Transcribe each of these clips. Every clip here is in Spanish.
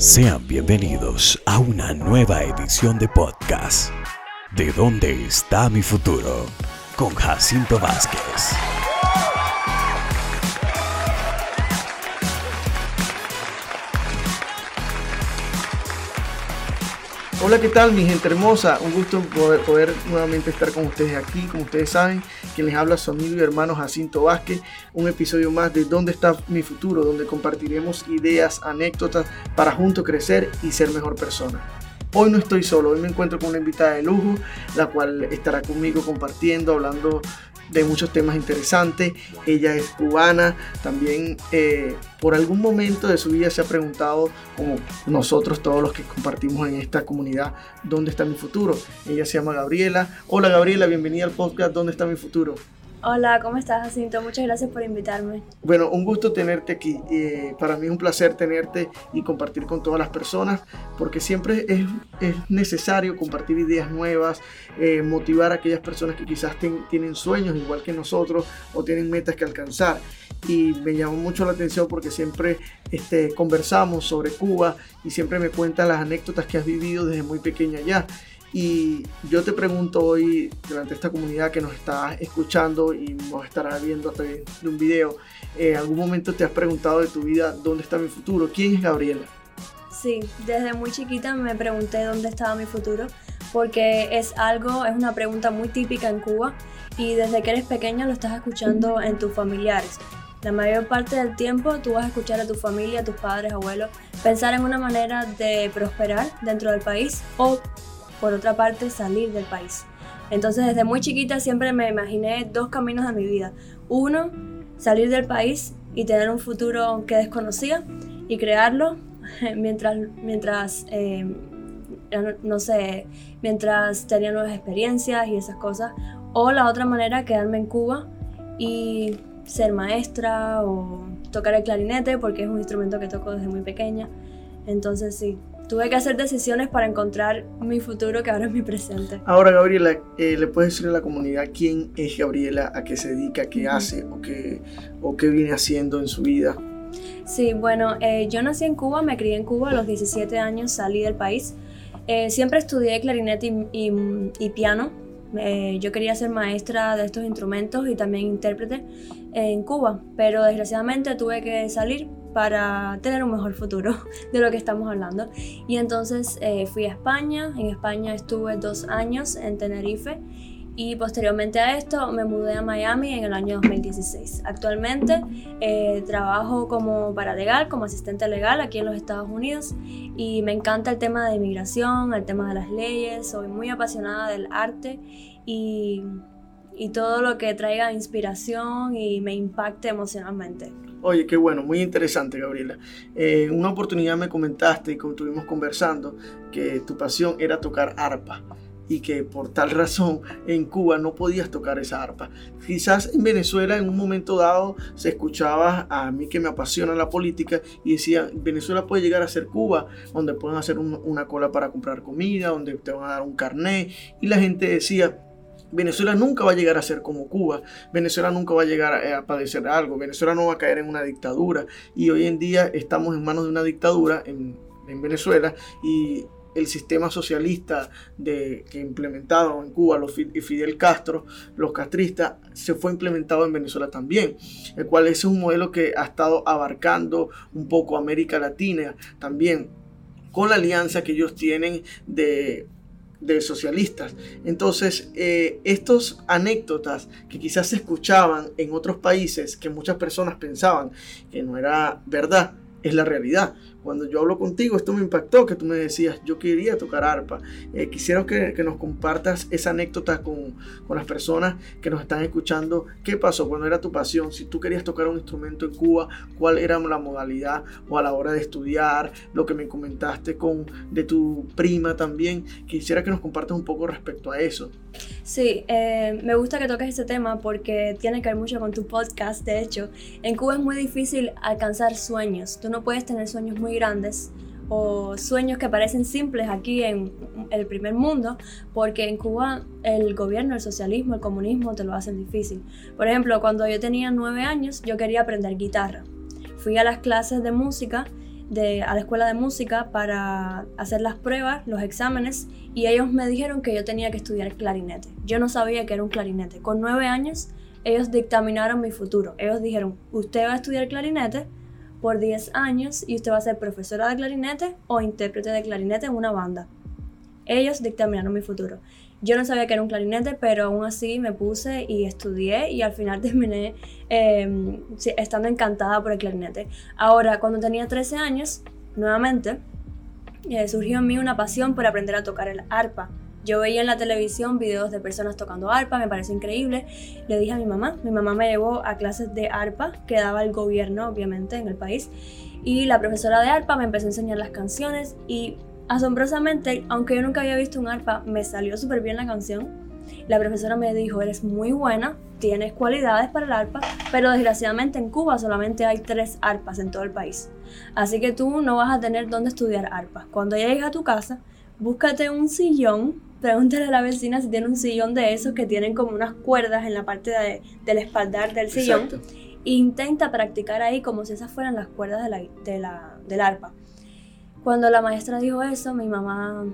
Sean bienvenidos a una nueva edición de podcast. ¿De dónde está mi futuro? Con Jacinto Vázquez. Hola, ¿qué tal mi gente hermosa? Un gusto poder, poder, nuevamente estar con ustedes aquí. Como ustedes saben, quien les habla su y hermano Jacinto Vázquez. Un episodio más de ¿Dónde está mi futuro? Donde compartiremos ideas, anécdotas para juntos crecer y ser mejor persona. Hoy no estoy solo, hoy me encuentro con una invitada de lujo, la cual estará conmigo compartiendo, hablando de muchos temas interesantes. Ella es cubana, también eh, por algún momento de su vida se ha preguntado, como nosotros todos los que compartimos en esta comunidad, ¿dónde está mi futuro? Ella se llama Gabriela. Hola Gabriela, bienvenida al podcast ¿Dónde está mi futuro? Hola, ¿cómo estás, Jacinto? Muchas gracias por invitarme. Bueno, un gusto tenerte aquí. Eh, para mí es un placer tenerte y compartir con todas las personas, porque siempre es, es necesario compartir ideas nuevas, eh, motivar a aquellas personas que quizás tienen sueños igual que nosotros o tienen metas que alcanzar. Y me llamó mucho la atención porque siempre este, conversamos sobre Cuba y siempre me cuentan las anécdotas que has vivido desde muy pequeña ya. Y yo te pregunto hoy, durante esta comunidad que nos está escuchando y nos estará viendo a través de un video, ¿en algún momento te has preguntado de tu vida dónde está mi futuro? ¿Quién es Gabriela? Sí, desde muy chiquita me pregunté dónde estaba mi futuro, porque es algo, es una pregunta muy típica en Cuba y desde que eres pequeña lo estás escuchando en tus familiares. La mayor parte del tiempo tú vas a escuchar a tu familia, a tus padres, abuelos, pensar en una manera de prosperar dentro del país o por otra parte, salir del país. Entonces, desde muy chiquita siempre me imaginé dos caminos de mi vida. Uno, salir del país y tener un futuro que desconocía y crearlo mientras, mientras eh, no sé, mientras tenía nuevas experiencias y esas cosas. O la otra manera, quedarme en Cuba y ser maestra o tocar el clarinete porque es un instrumento que toco desde muy pequeña. Entonces sí, tuve que hacer decisiones para encontrar mi futuro que ahora es mi presente. Ahora, Gabriela, eh, ¿le puedes decir a la comunidad quién es Gabriela, a qué se dedica, qué hace o qué, o qué viene haciendo en su vida? Sí, bueno, eh, yo nací en Cuba, me crié en Cuba, a los 17 años salí del país. Eh, siempre estudié clarinete y, y, piano. yo quería ser maestra de estos instrumentos y también intérprete en Cuba, pero desgraciadamente tuve que salir para tener un mejor futuro de lo que estamos hablando. Y entonces eh, fui a España, en España estuve dos años en Tenerife y posteriormente a esto me mudé a Miami en el año 2016. Actualmente eh, trabajo como paralegal, como asistente legal aquí en los Estados Unidos y me encanta el tema de inmigración, el tema de las leyes, soy muy apasionada del arte y, y todo lo que traiga inspiración y me impacte emocionalmente. Oye, qué bueno, muy interesante, Gabriela. Eh, una oportunidad me comentaste y como estuvimos conversando que tu pasión era tocar arpa y que por tal razón en Cuba no podías tocar esa arpa. Quizás en Venezuela en un momento dado se escuchaba a mí que me apasiona la política y decía, Venezuela puede llegar a ser Cuba, donde pueden hacer una cola para comprar comida, donde te van a dar un carné y la gente decía, Venezuela nunca va a llegar a ser como Cuba, Venezuela nunca va a llegar a, padecer algo, Venezuela no va a caer en una dictadura. Y hoy en día estamos en manos de una dictadura en, Venezuela y el sistema socialista que implementaron en Cuba los Fidel Castro, los castristas, se fue implementado en Venezuela también, el cual es un modelo que ha estado abarcando un poco América Latina también, con la alianza que ellos tienen de de socialistas. Entonces, eh, estos anécdotas que quizás se escuchaban en otros países, que muchas personas pensaban que no era verdad, es la realidad. Cuando yo hablo contigo, esto me impactó, que tú me decías, yo quería tocar arpa. Eh, quisiera que, nos compartas esa anécdota con, con, las personas que nos están escuchando. ¿Qué pasó? Cuando era tu pasión? Si tú querías tocar un instrumento en Cuba, ¿cuál era la modalidad o a la hora de estudiar? Lo que me comentaste con, de tu prima también. Quisiera que nos compartas un poco respecto a eso. Sí, eh, me gusta que toques ese tema porque tiene que ver mucho con tu podcast. De hecho, en Cuba es muy difícil alcanzar sueños. Tú no puedes tener sueños muy grandes o sueños que parecen simples aquí en el primer mundo, porque en Cuba el gobierno, el socialismo, el comunismo te lo hacen difícil. Por ejemplo, cuando yo tenía nueve años, yo quería aprender guitarra. Fui a las clases de música de, a la escuela de música para hacer las pruebas, los exámenes, y ellos me dijeron que yo tenía que estudiar clarinete. Yo no sabía que era un clarinete. Con nueve años, ellos dictaminaron mi futuro. Ellos dijeron, usted va a estudiar clarinete por 10 años y usted va a ser profesora de clarinete o intérprete de clarinete en una banda. Ellos dictaminaron mi futuro. Yo no sabía que era un clarinete, pero aún así me puse y estudié y al final terminé em, estando encantada por el clarinete. Ahora, cuando tenía 13 años, nuevamente, eh, surgió en mí una pasión por aprender a tocar el arpa. Yo veía en la televisión videos de personas tocando arpa, me pareció increíble. Le dije a mi mamá, mi mamá me llevó a clases de arpa que daba el gobierno, obviamente, en el país. Y la profesora de arpa me empezó a enseñar las canciones y asombrosamente, aunque yo nunca había visto un arpa, me salió súper bien la canción. La profesora me dijo, eres muy buena, tienes cualidades para el arpa, pero desgraciadamente en Cuba solamente hay tres arpas en todo el país. Así que tú no vas a tener dónde estudiar arpa. Cuando llegues a tu casa, búscate un sillón Pregúntale a la vecina si tiene un sillón de esos que tienen como unas cuerdas en la parte de, del espaldar del sillón. intenta practicar ahí como si esas fueran las cuerdas de la, de la, del arpa. Cuando la maestra dijo eso, mi mamá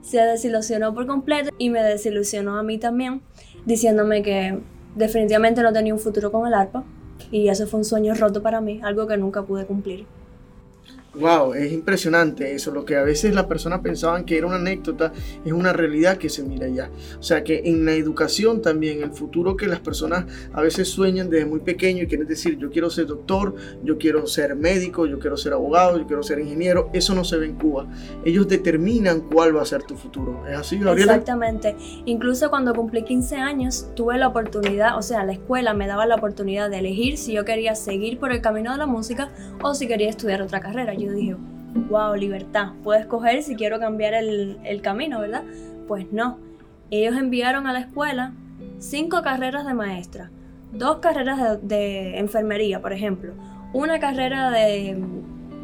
se desilusionó por completo y me desilusionó a mí también, diciéndome que definitivamente no tenía un futuro con el arpa. Y eso fue un sueño roto para mí, algo que nunca pude cumplir. Wow, es impresionante eso. Lo que a veces las personas pensaban que era una anécdota es una realidad que se mira ya. O sea que en la educación también, el futuro que las personas a veces sueñan desde muy pequeño y quieren decir, yo quiero ser doctor, yo quiero ser médico, yo quiero ser abogado, yo quiero ser ingeniero, eso no se ve en Cuba. Ellos determinan cuál va a ser tu futuro. ¿Es así, Gabriela? Exactamente. Incluso cuando cumplí 15 años, tuve la oportunidad, o sea, la escuela me daba la oportunidad de elegir si yo quería seguir por el camino de la música o si quería estudiar otra carrera yo dije, wow, libertad, puedo escoger si quiero cambiar el, camino, ¿verdad? Pues no, ellos enviaron a la escuela cinco carreras de maestra, dos carreras de, enfermería, por ejemplo, una carrera de,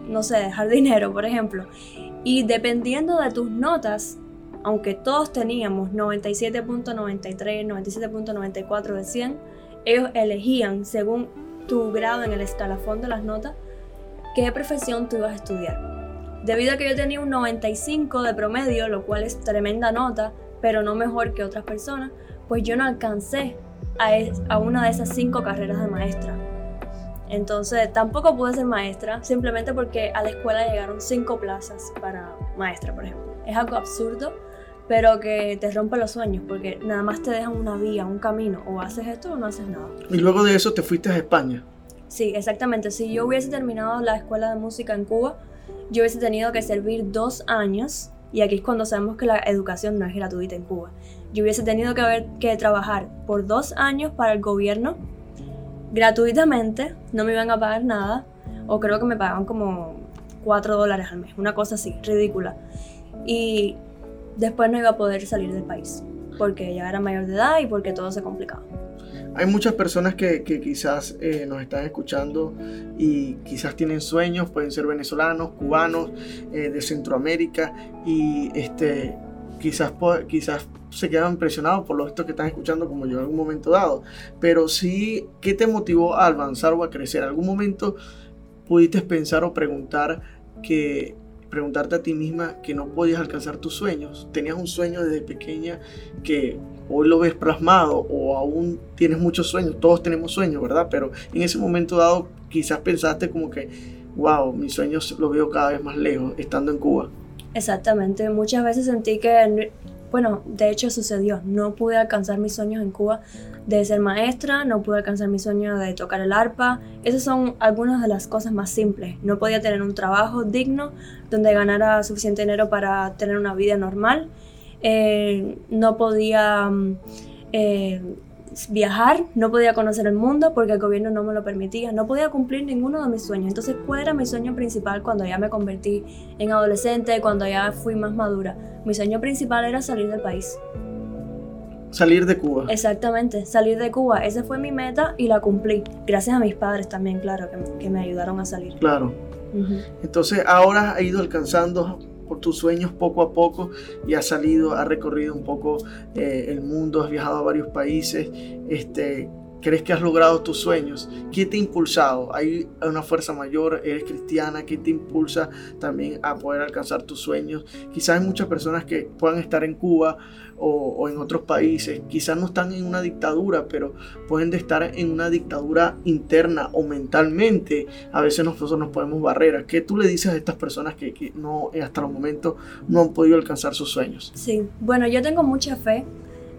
no sé, de jardinero, por ejemplo, y dependiendo de tus notas, aunque todos teníamos 97.93, 97.94 de 100, ellos elegían según tu grado en el escalafón de las notas qué profesión tú ibas a estudiar. Debido a que yo tenía un 95 de promedio, lo cual es tremenda nota, pero no mejor que otras personas, pues yo no alcancé a, una de esas cinco carreras de maestra. Entonces tampoco pude ser maestra, simplemente porque a la escuela llegaron cinco plazas para maestra, por ejemplo. Es algo absurdo, pero que te rompe los sueños, porque nada más te dejan una vía, un camino, o haces esto o no haces nada. Y luego de eso te fuiste a España. Sí, exactamente. Si yo hubiese terminado la escuela de música en Cuba, yo hubiese tenido que servir dos años, y aquí es cuando sabemos que la educación no es gratuita en Cuba. Yo hubiese tenido que, haber, que trabajar por dos años para el gobierno gratuitamente, no me iban a pagar nada, o creo que me pagaban como cuatro dólares al mes, una cosa así, ridícula. Y después no iba a poder salir del país, porque ya era mayor de edad y porque todo se complicaba. Hay muchas personas que, quizás eh, nos están escuchando y quizás tienen sueños, pueden ser venezolanos, cubanos, eh, de Centroamérica y este, quizás, quizás se quedan impresionados por lo esto que están escuchando como yo en algún momento dado. Pero sí, ¿qué te motivó a avanzar o a crecer? ¿Algún momento pudiste pensar o preguntar que preguntarte a ti misma que no podías alcanzar tus sueños. Tenías un sueño desde pequeña que hoy lo ves plasmado o aún tienes muchos sueños. Todos tenemos sueños, ¿verdad? Pero en ese momento dado quizás pensaste como que, wow, mis sueños los veo cada vez más lejos estando en Cuba. Exactamente. Muchas veces sentí que bueno, de hecho sucedió. No pude alcanzar mis sueños en Cuba de ser maestra, no pude alcanzar mi sueño de tocar el arpa. Esas son algunas de las cosas más simples. No podía tener un trabajo digno donde ganara suficiente dinero para tener una vida normal. Eh, no podía mm, eh, viajar, no podía conocer el mundo porque el gobierno no me lo permitía, no podía cumplir ninguno de mis sueños. Entonces, ¿cuál era mi sueño principal cuando ya me convertí en adolescente, cuando ya fui más madura? Mi sueño principal era salir del país. Salir de Cuba. Exactamente, salir de Cuba. Esa fue mi meta y la cumplí. Gracias a mis padres también, claro, que, me ayudaron a salir. Claro. Entonces, ahora ha ido alcanzando por tus sueños poco a poco y has salido, has recorrido un poco eh, el mundo, has viajado a varios países. Este, crees que has logrado tus sueños? ¿Qué te ha impulsado? ¿Hay una fuerza mayor? ¿Eres cristiana? ¿Qué te impulsa también a poder alcanzar tus sueños? Quizás hay muchas personas que puedan estar en Cuba o, en otros países, quizás no están en una dictadura, pero pueden estar en una dictadura interna o mentalmente. A veces nosotros nos ponemos barreras. ¿Qué tú le dices a estas personas que, que no hasta el momento no han podido alcanzar sus sueños? Sí, bueno, yo tengo mucha fe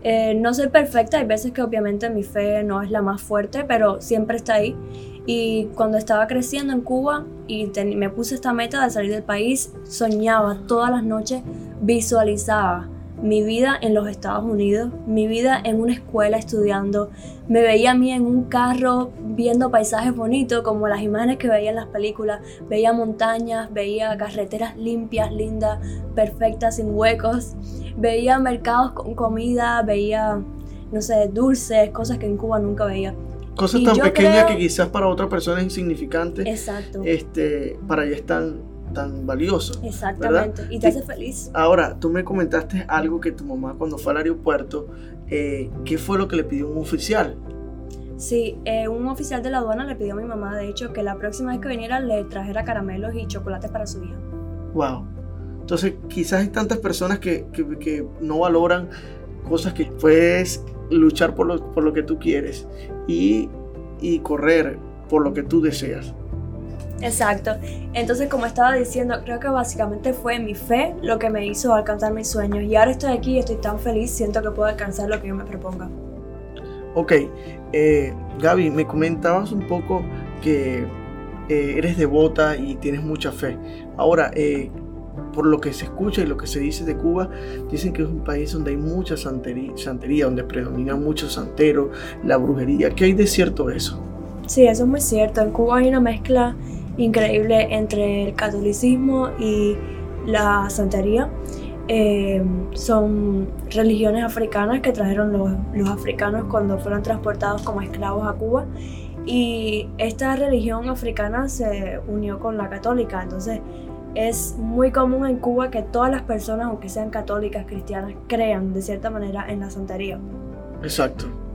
eh, no soy perfecta, hay veces que obviamente mi fe no es la más fuerte, pero siempre está ahí. Y cuando estaba creciendo en Cuba y me puse esta meta de salir del país, soñaba todas las noches, visualizaba mi vida en los Estados Unidos, mi vida en una escuela estudiando. Me veía a mí en un carro viendo paisajes bonitos como las imágenes que veía en las películas. Veía montañas, veía carreteras limpias, lindas, perfectas, sin huecos. Veía mercados con comida, veía, no sé, dulces, cosas que en Cuba nunca veía. Cosas tan pequeñas que quizás para otra persona es insignificante. Exacto. Este, para allá están tan valioso. Exactamente, y te hace feliz. Ahora, tú me comentaste algo que tu mamá cuando fue al aeropuerto, eh, ¿qué fue lo que le pidió un oficial? Sí, eh, un oficial de la aduana le pidió a mi mamá, de hecho, que la próxima vez que viniera le trajera caramelos y chocolates para su hija. Wow. Entonces, quizás hay tantas personas que, que, no valoran cosas que puedes luchar por lo, por lo que tú quieres y, y correr por lo que tú deseas. Exacto. Entonces, como estaba diciendo, creo que básicamente fue mi fe lo que me hizo alcanzar mis sueños. Y ahora estoy aquí y estoy tan feliz, siento que puedo alcanzar lo que yo me proponga. Ok, eh, Gaby, me comentabas un poco que eh, eres devota y tienes mucha fe. Ahora, eh, por lo que se escucha y lo que se dice de Cuba, dicen que es un país donde hay mucha santería, santería donde predomina mucho santero, la brujería. ¿Qué hay de cierto eso? Sí, eso es muy cierto. En Cuba hay una mezcla increíble entre el catolicismo y la santería. Eh, son religiones africanas que trajeron los, los, africanos cuando fueron transportados como esclavos a Cuba. Y esta religión africana se unió con la católica. Entonces es muy común en Cuba que todas las personas aunque sean católicas cristianas crean de cierta manera en la santería. Exacto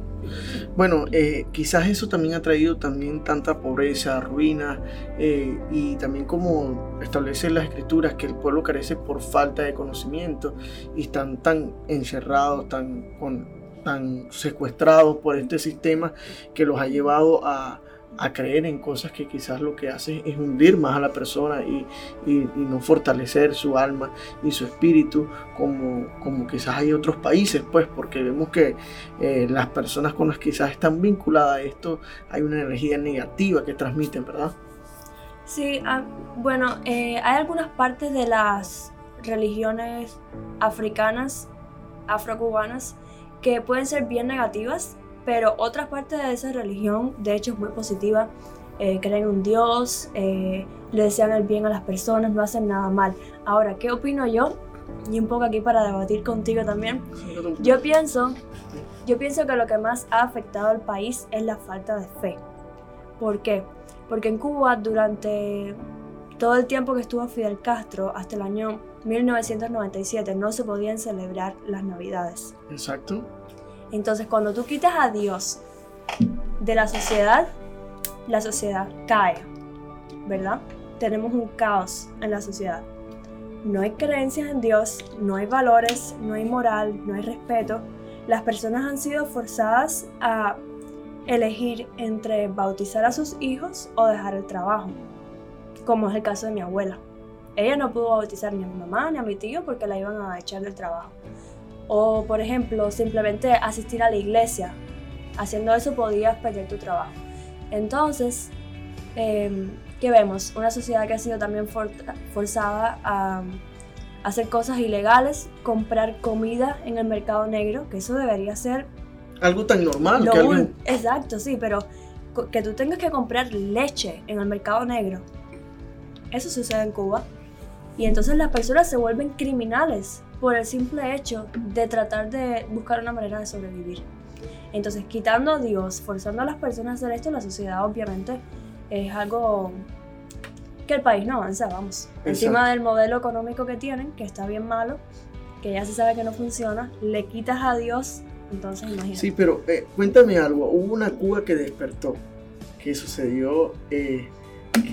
bueno, eh, quizás eso también ha traído también tanta pobreza, ruina eh, y también como establece las escrituras que el pueblo carece por falta de conocimiento y están tan encerrados, tan, tan secuestrados por este sistema que los ha llevado a, a creer en cosas que quizás lo que hace es hundir más a la persona y, no fortalecer su alma y su espíritu como, como quizás hay otros países, pues porque vemos que eh, las personas con las que quizás están vinculadas a esto hay una energía negativa que transmiten, ¿verdad? Sí, ah, bueno, eh, hay algunas partes de las religiones africanas, afrocubanas, que pueden ser bien negativas pero otra parte de esa religión, de hecho, es muy positiva. Eh, creen en un Dios, eh, le desean el bien a las personas, no hacen nada mal. Ahora, ¿qué opino yo? Y un poco aquí para debatir contigo también. Yo pienso, yo pienso que lo que más ha afectado al país es la falta de fe. ¿Por qué? Porque en Cuba durante todo el tiempo que estuvo Fidel Castro, hasta el año 1997, no se podían celebrar las Navidades. Exacto. Entonces, cuando tú quitas a Dios de la sociedad, la sociedad cae, ¿verdad? Tenemos un caos en la sociedad. No hay creencias en Dios, no hay valores, no hay moral, no hay respeto. Las personas han sido forzadas a elegir entre bautizar a sus hijos o dejar el trabajo, como es el caso de mi abuela. Ella no pudo bautizar ni a mi mamá ni a mi tío porque la iban a echar del trabajo. O, por ejemplo, simplemente asistir a la iglesia. Haciendo eso podías perder tu trabajo. Entonces, eh, ¿qué vemos? Una sociedad que ha sido también forzada a hacer cosas ilegales, comprar comida en el mercado negro, que eso debería ser... Algo tan normal. que Exacto, sí, pero que tú tengas que comprar leche en el mercado negro, eso sucede en Cuba. Y entonces las personas se vuelven criminales por el simple hecho de tratar de buscar una manera de sobrevivir. Entonces, quitando a Dios, forzando a las personas a hacer esto, la sociedad obviamente es algo que el país no avanza, vamos. Encima del modelo económico que tienen, que está bien malo, que ya se sabe que no funciona, le quitas a Dios Entonces, imagínate. Sí, pero eh, cuéntame algo. Hubo una Cuba que despertó, que sucedió, eh,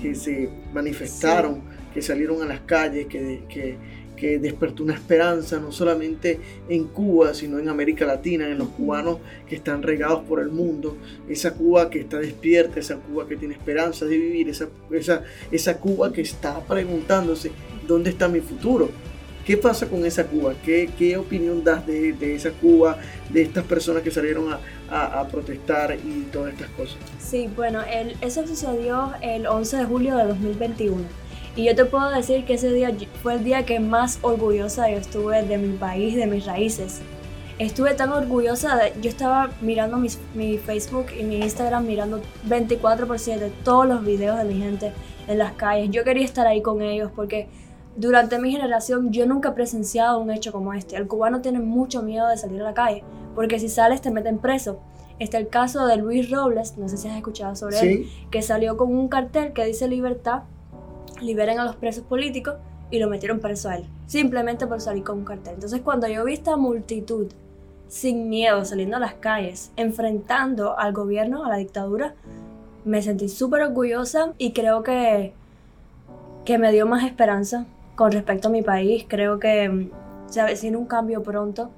que se manifestaron, que salieron a las calles, que, que, que despertó una esperanza, no solamente en Cuba, sino en América Latina, en los cubanos que están regados por el mundo, esa Cuba que está despierta, esa Cuba que tiene esperanza de vivir, esa, esa, esa Cuba que está preguntándose, ¿dónde está mi futuro? ¿Qué pasa con esa Cuba? ¿Qué, qué opinión das de, de, esa Cuba, de estas personas que salieron a, a, a, protestar y todas estas cosas? Sí, bueno, el, eso sucedió el 11 de julio de 2021 y yo te puedo decir que ese día fue el día que más orgullosa yo estuve de mi país, de mis raíces. Estuve tan orgullosa, de, yo estaba mirando mis, mi Facebook y mi Instagram, mirando 24 por 7 todos los videos de mi gente en las calles. Yo quería estar ahí con ellos porque durante mi generación yo nunca he presenciado un hecho como este. El cubano tiene mucho miedo de salir a la calle porque si sales te meten preso. Está el caso de Luis Robles, no sé si has escuchado sobre ¿Sí? él, que salió con un cartel que dice libertad liberen a los presos políticos y lo metieron preso a él, simplemente por salir con un cartel. Entonces cuando yo vi esta multitud sin miedo saliendo a las calles, enfrentando al gobierno, a la dictadura, me sentí súper orgullosa y creo que, que me dio más esperanza con respecto a mi país. Creo que mm, se avecina un cambio pronto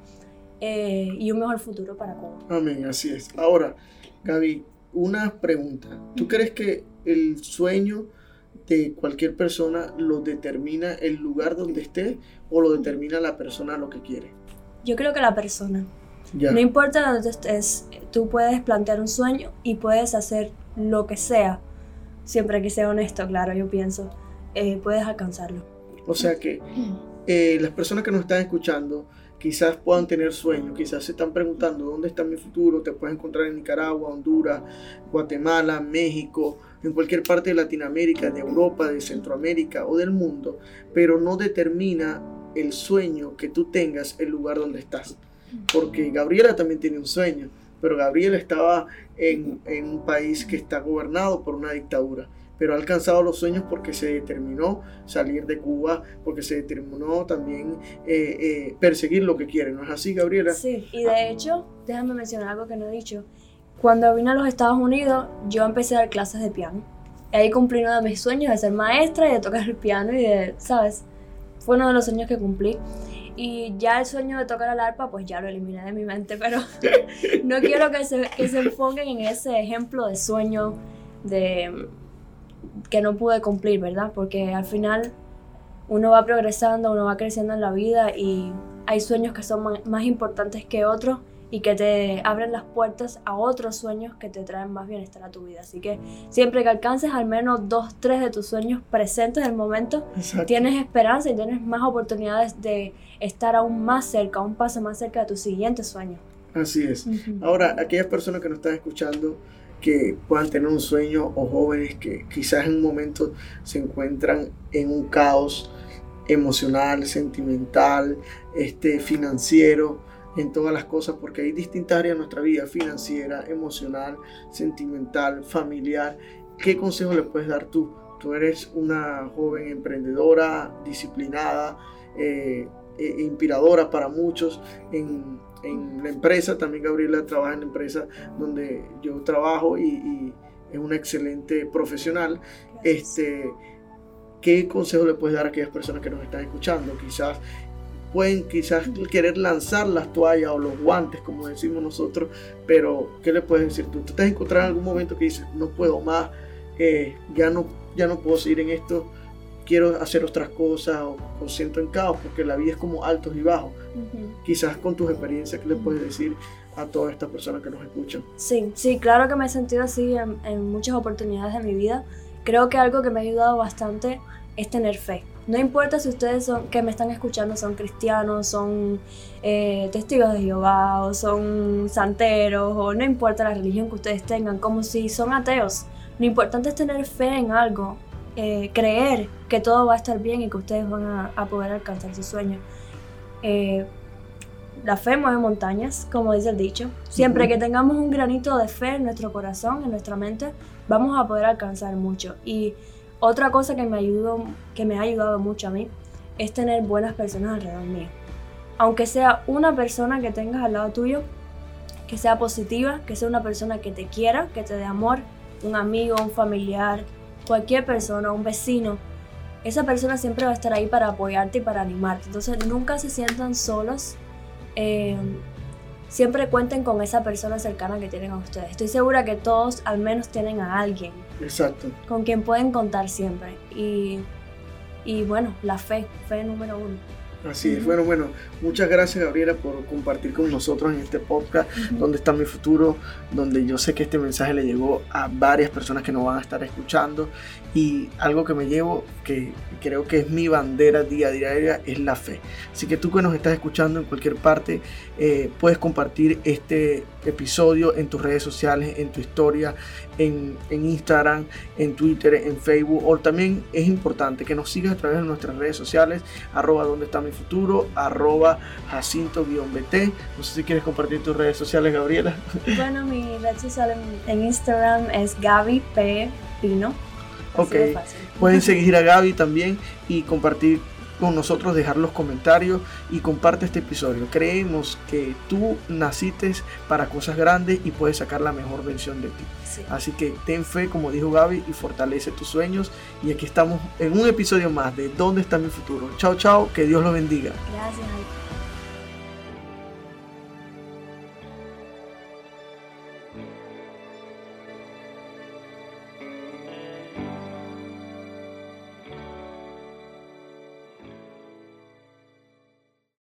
eh, y un mejor futuro para Cuba. Amén, así es. Ahora, Gaby, una pregunta. ¿Tú crees que el sueño de cualquier persona lo determina el lugar donde esté o lo determina la persona lo que quiere? Yo creo que la persona. Ya. No importa dónde estés, tú puedes plantear un sueño y puedes hacer lo que sea, siempre que sea honesto, claro, yo pienso, eh, puedes alcanzarlo. O sea que eh, las personas que nos están escuchando quizás puedan tener sueños, quizás se están preguntando dónde está mi futuro, te puedes encontrar en Nicaragua, Honduras, Guatemala, México, en cualquier parte de Latinoamérica, de Europa, de Centroamérica o del mundo, pero no determina el sueño que tú tengas el lugar donde estás. Porque Gabriela también tiene un sueño, pero Gabriela estaba en, en un país que está gobernado por una dictadura pero ha alcanzado los sueños porque se determinó salir de Cuba, porque se determinó también eh, eh, perseguir lo que quiere. ¿No es así, Gabriela? Sí, y de hecho, déjame mencionar algo que no he dicho. Cuando vine a los Estados Unidos, yo empecé a dar clases de piano. Y ahí cumplí uno de mis sueños de ser maestra y de tocar el piano y de, ¿sabes? Fue uno de los sueños que cumplí. Y ya el sueño de tocar el arpa, pues ya lo eliminé de mi mente, pero no quiero que se, que se enfoquen en ese ejemplo de sueño de que no pude cumplir, ¿verdad? Porque al final uno va progresando, uno va creciendo en la vida y hay sueños que son más importantes que otros y que te abren las puertas a otros sueños que te traen más bienestar a tu vida. Así que siempre que alcances al menos dos, tres de tus sueños presentes en el momento, Exacto. tienes esperanza y tienes más oportunidades de estar aún más cerca, un paso más cerca de tu siguiente sueño. Así es. Uh -huh. Ahora, aquellas personas que nos están escuchando, que puedan tener un sueño o jóvenes que quizás en un momento se encuentran en un caos emocional, sentimental, este, financiero, en todas las cosas, porque hay distintas áreas de nuestra vida, financiera, emocional, sentimental, familiar. ¿Qué consejo le puedes dar tú? Tú eres una joven emprendedora, disciplinada, eh, eh, inspiradora para muchos en, la empresa. También Gabriela trabaja en la empresa donde yo trabajo y, y es una excelente profesional. Este, ¿Qué consejo le puedes dar a aquellas personas que nos están escuchando? Quizás pueden quizás querer lanzar las toallas o los guantes, como decimos nosotros, pero ¿qué le puedes decir tú? ¿Tú te has encontrado en algún momento que dices, no puedo más, eh, ya, no, ya no puedo seguir en esto, quiero hacer otras cosas o, o, siento en caos, porque la vida es como altos y bajos? Uh -huh. Quizás con tus experiencias, ¿qué le puedes decir a todas estas personas que nos escuchan? Sí, sí, claro que me he sentido así en, en muchas oportunidades de mi vida. Creo que algo que me ha ayudado bastante es tener fe no importa si ustedes son, que me están escuchando son cristianos, son eh, testigos de Jehová o son santeros o no importa la religión que ustedes tengan, como si son ateos. Lo importante es tener fe en algo, eh, creer que todo va a estar bien y que ustedes van a, a poder alcanzar su sueño. Eh, la fe mueve montañas, como dice el dicho. Siempre uh -huh. que tengamos un granito de fe en nuestro corazón, en nuestra mente, vamos a poder alcanzar mucho. Y otra cosa que me, ayudó, que me ha ayudado mucho a mí es tener buenas personas alrededor mío. Aunque sea una persona que tengas al lado tuyo, que sea positiva, que sea una persona que te quiera, que te dé amor, un amigo, un familiar, cualquier persona, un vecino. Esa persona siempre va a estar ahí para apoyarte y para animarte. Entonces nunca se sientan solos. Eh, siempre cuenten con esa persona cercana que tienen a ustedes. Estoy segura que todos al menos tienen a alguien. Exacto. Con quien pueden contar siempre. Y, y bueno, la fe, fe número uno. Así es. Bueno, bueno, muchas gracias Gabriela por compartir con nosotros en este podcast donde está mi futuro, donde yo sé que este mensaje le llegó a varias personas que nos van a estar escuchando y algo que me llevo, que creo que es mi bandera día a día, es la fe. Así que tú que nos estás escuchando en cualquier parte, eh, puedes compartir este episodio en tus redes sociales, en tu historia, en, en, Instagram, en Twitter, en Facebook, o también es importante que nos sigas a través de nuestras redes sociales, arroba donde está mi futuro, arroba jacinto-bt. No sé si quieres compartir tus redes sociales, Gabriela. Bueno, mi red social en, Instagram es Gaby P. Pino. Ok, pueden seguir a Gaby también y compartir con nosotros, dejar los comentarios y comparte este episodio. Creemos que tú naciste para cosas grandes y puedes sacar la mejor versión de ti. Así que ten fe, como dijo Gaby, y fortalece tus sueños. Y aquí estamos en un episodio más de ¿Dónde está mi futuro? Chao, chao, que Dios lo bendiga. Gracias.